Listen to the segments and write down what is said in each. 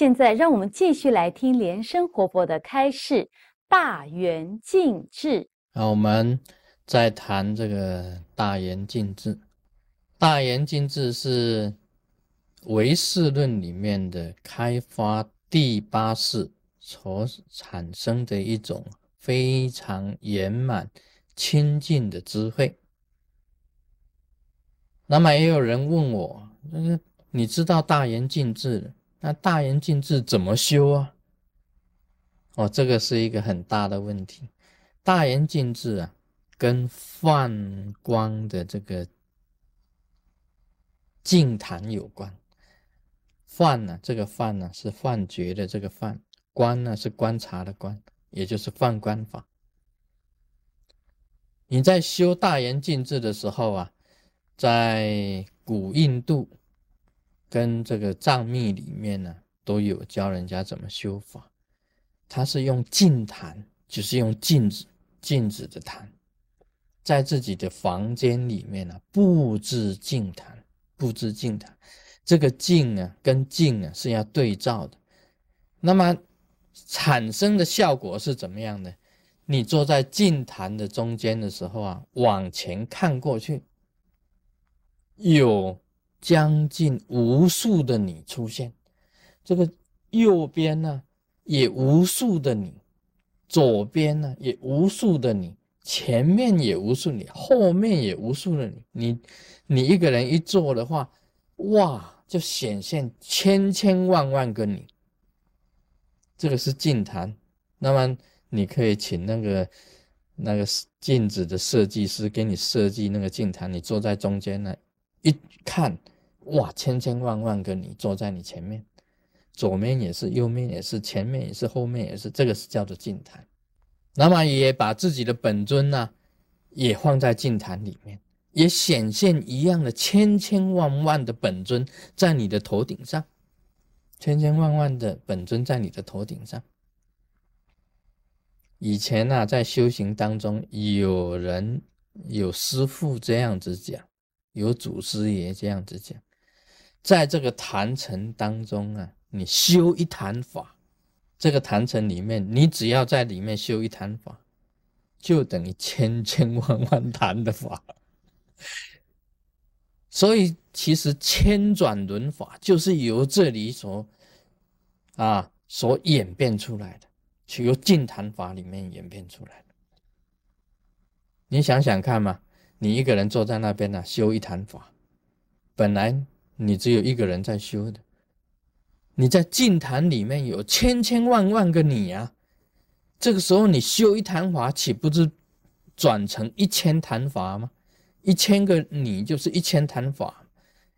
现在让我们继续来听莲生活佛的开示，大圆净智。啊，我们在谈这个大圆净智。大圆净智是唯识论里面的开发第八识所产生的一种非常圆满清净的智慧。那么也有人问我，就是你知道大圆净智，那大圆净智怎么修啊？哦，这个是一个很大的问题。大圆净智啊，跟泛光的这个。净坛有关，放呢？这个放呢是幻觉的这个放，观呢是观察的观，也就是放观法。你在修大圆净智的时候啊，在古印度跟这个藏密里面呢，都有教人家怎么修法。他是用净坛，就是用镜子，镜子的坛，在自己的房间里面呢布置净坛。布置净坛，这个净啊跟镜啊是要对照的，那么产生的效果是怎么样的？你坐在净坛的中间的时候啊，往前看过去，有将近无数的你出现，这个右边呢也无数的你，左边呢也无数的你。前面也无数你，后面也无数的你，你你一个人一坐的话，哇，就显现千千万万个你。这个是净坛，那么你可以请那个那个镜子的设计师给你设计那个净坛，你坐在中间呢，一看，哇，千千万万个你坐在你前面，左面也是，右面也是，前面也是，后面也是，这个是叫做净坛。那么也把自己的本尊呢，也放在净坛里面，也显现一样的千千万万的本尊在你的头顶上，千千万万的本尊在你的头顶上。以前呢，在修行当中，有人有师父这样子讲，有祖师爷这样子讲，在这个坛城当中啊，你修一坛法。这个坛城里面，你只要在里面修一坛法，就等于千千万万坛的法。所以，其实千转轮法就是由这里所啊所演变出来的，是由净坛法里面演变出来的。你想想看嘛，你一个人坐在那边呢，修一坛法，本来你只有一个人在修的。你在净坛里面有千千万万个你啊，这个时候你修一坛法，岂不是转成一千坛法吗？一千个你就是一千坛法，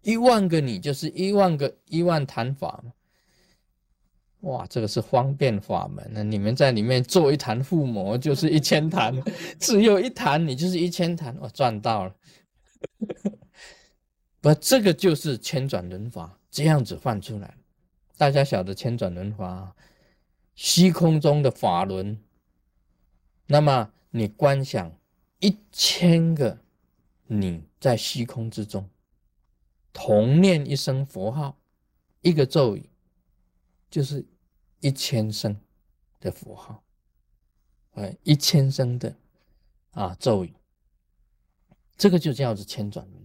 一万个你就是一万个一万坛法嘛。哇，这个是方便法门那你们在里面做一坛附魔，就是一千坛，只有一坛你就是一千坛，我赚到了。不，这个就是千转轮法，这样子换出来。大家晓得千转轮法，虚空中的法轮。那么你观想一千个你在虚空之中，同念一声佛号，一个咒语，就是一千声的符号，哎，一千声的啊咒语，这个就叫做千转轮。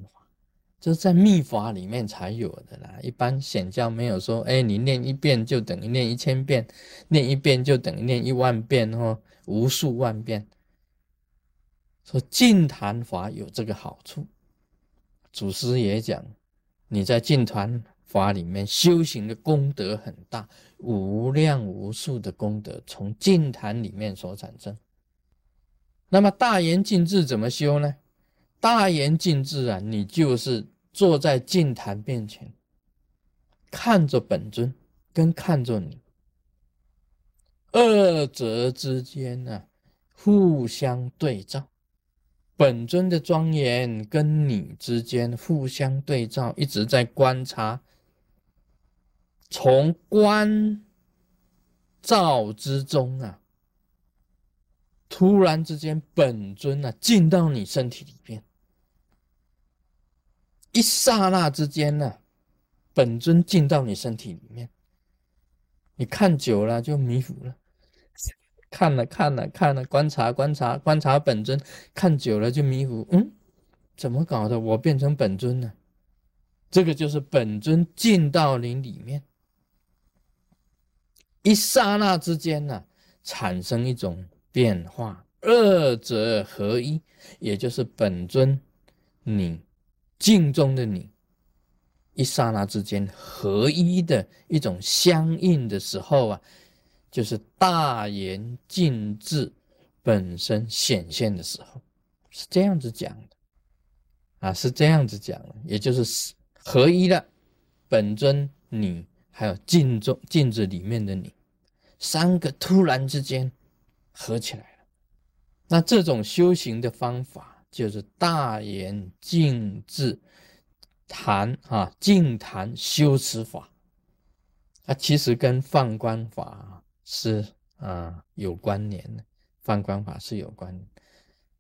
这是在密法里面才有的啦，一般显教没有说，哎，你念一遍就等于念一千遍，念一遍就等于念一万遍哦，无数万遍。说净坛法有这个好处，祖师也讲，你在净坛法里面修行的功德很大，无量无数的功德从净坛里面所产生。那么大言净智怎么修呢？大言净智啊，你就是坐在净坛面前，看着本尊跟看着你，二者之间呢互相对照，本尊的庄严跟你之间互相对照，一直在观察，从观照之中啊。突然之间，本尊啊进到你身体里边，一刹那之间呢，本尊进到你身体里面，你看久了就迷糊了，看了看了看了，观察观察观察本尊，看久了就迷糊。嗯，怎么搞的？我变成本尊了？这个就是本尊进到你里面，一刹那之间呢，产生一种变化，二者合一，也就是本尊你镜中的你。一刹那之间合一的一种相应的时候啊，就是大言尽智本身显现的时候，是这样子讲的啊，是这样子讲的，也就是合一了本尊你还有镜中镜子里面的你，三个突然之间合起来了。那这种修行的方法就是大言尽智。谈啊，净谈修持法，啊，其实跟放光法是啊有关联的。放光法是有关，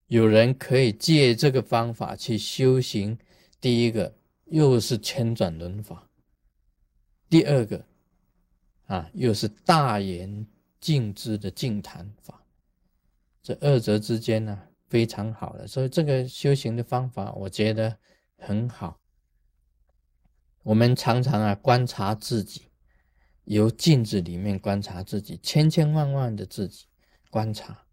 有人可以借这个方法去修行。第一个又是千转轮法，第二个啊又是大言净知的净谈法，这二者之间呢非常好的，所以这个修行的方法我觉得很好。我们常常啊观察自己，由镜子里面观察自己，千千万万的自己观察，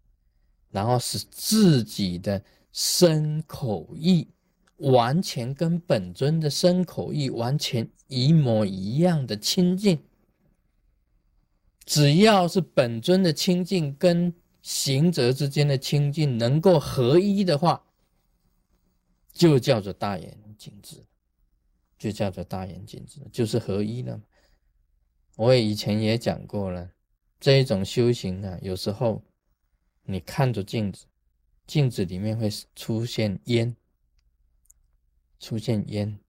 然后使自己的身口意完全跟本尊的身口意完全一模一样的清净。只要是本尊的清净跟行者之间的清净能够合一的话，就叫做大眼净智。就叫做大眼镜子，就是合一了。我也以前也讲过了，这一种修行呢，有时候你看着镜子，镜子里面会出现烟，出现烟。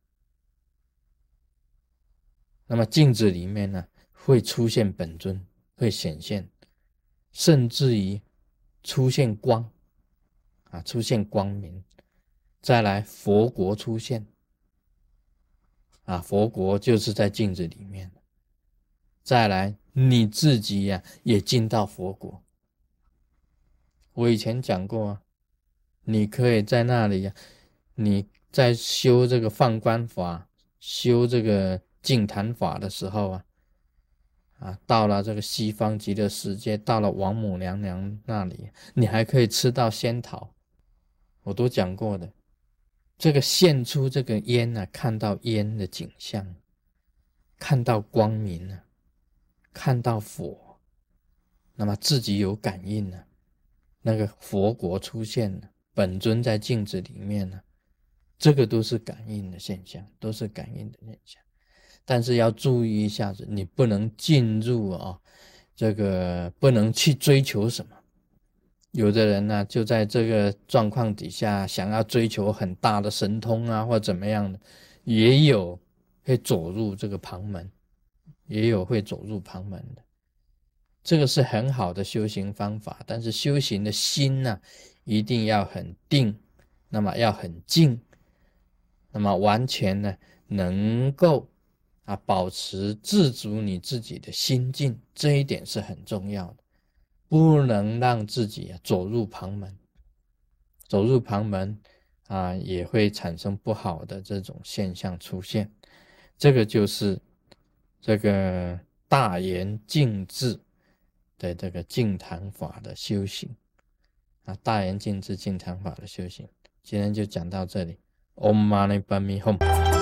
那么镜子里面呢，会出现本尊，会显现，甚至于出现光，啊，出现光明，再来佛国出现。啊，佛国就是在镜子里面。再来，你自己呀，也进到佛国。我以前讲过啊，你可以在那里呀，你在修这个放光法、修这个净坛法的时候啊，啊，到了这个西方极乐世界，到了王母娘娘那里，你还可以吃到仙桃，我都讲过的。这个现出这个烟呢，看到烟的景象，看到光明了，看到佛，那么自己有感应了，那个佛国出现了，本尊在镜子里面呢，这个都是感应的现象，都是感应的现象。但是要注意一下子，你不能进入啊，这个不能去追求什么。有的人呢，就在这个状况底下，想要追求很大的神通啊，或怎么样的，也有会走入这个旁门，也有会走入旁门的。这个是很好的修行方法，但是修行的心呢，一定要很定，那么要很静，那么完全呢，能够啊保持自足你自己的心境，这一点是很重要的。不能让自己啊走入旁门，走入旁门啊，也会产生不好的这种现象出现。这个就是这个大言静智的这个净坛法的修行啊，大言静智净坛法的修行。今天就讲到这里。Om Mani Padme Hum。